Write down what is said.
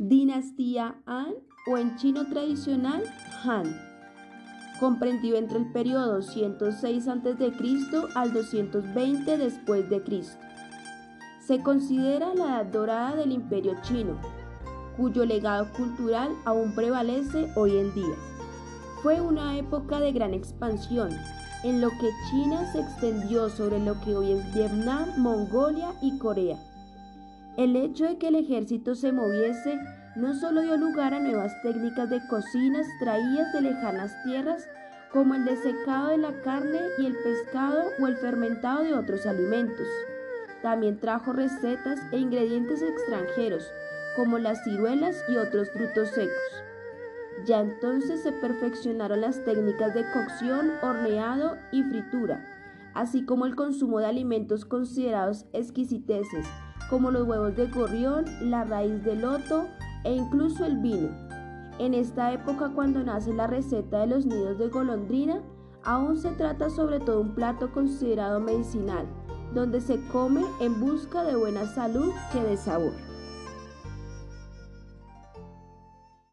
dinastía Han o en chino tradicional Han, comprendido entre el periodo 106 a.C. al 220 después de Cristo. Se considera la edad dorada del imperio chino, cuyo legado cultural aún prevalece hoy en día. Fue una época de gran expansión, en lo que China se extendió sobre lo que hoy es Vietnam, Mongolia y Corea. El hecho de que el ejército se moviese no solo dio lugar a nuevas técnicas de cocina traídas de lejanas tierras, como el desecado de la carne y el pescado o el fermentado de otros alimentos. También trajo recetas e ingredientes extranjeros, como las ciruelas y otros frutos secos. Ya entonces se perfeccionaron las técnicas de cocción, horneado y fritura, así como el consumo de alimentos considerados exquisiteces, como los huevos de gorrión, la raíz de loto e incluso el vino. En esta época cuando nace la receta de los nidos de golondrina, aún se trata sobre todo un plato considerado medicinal, donde se come en busca de buena salud que de sabor.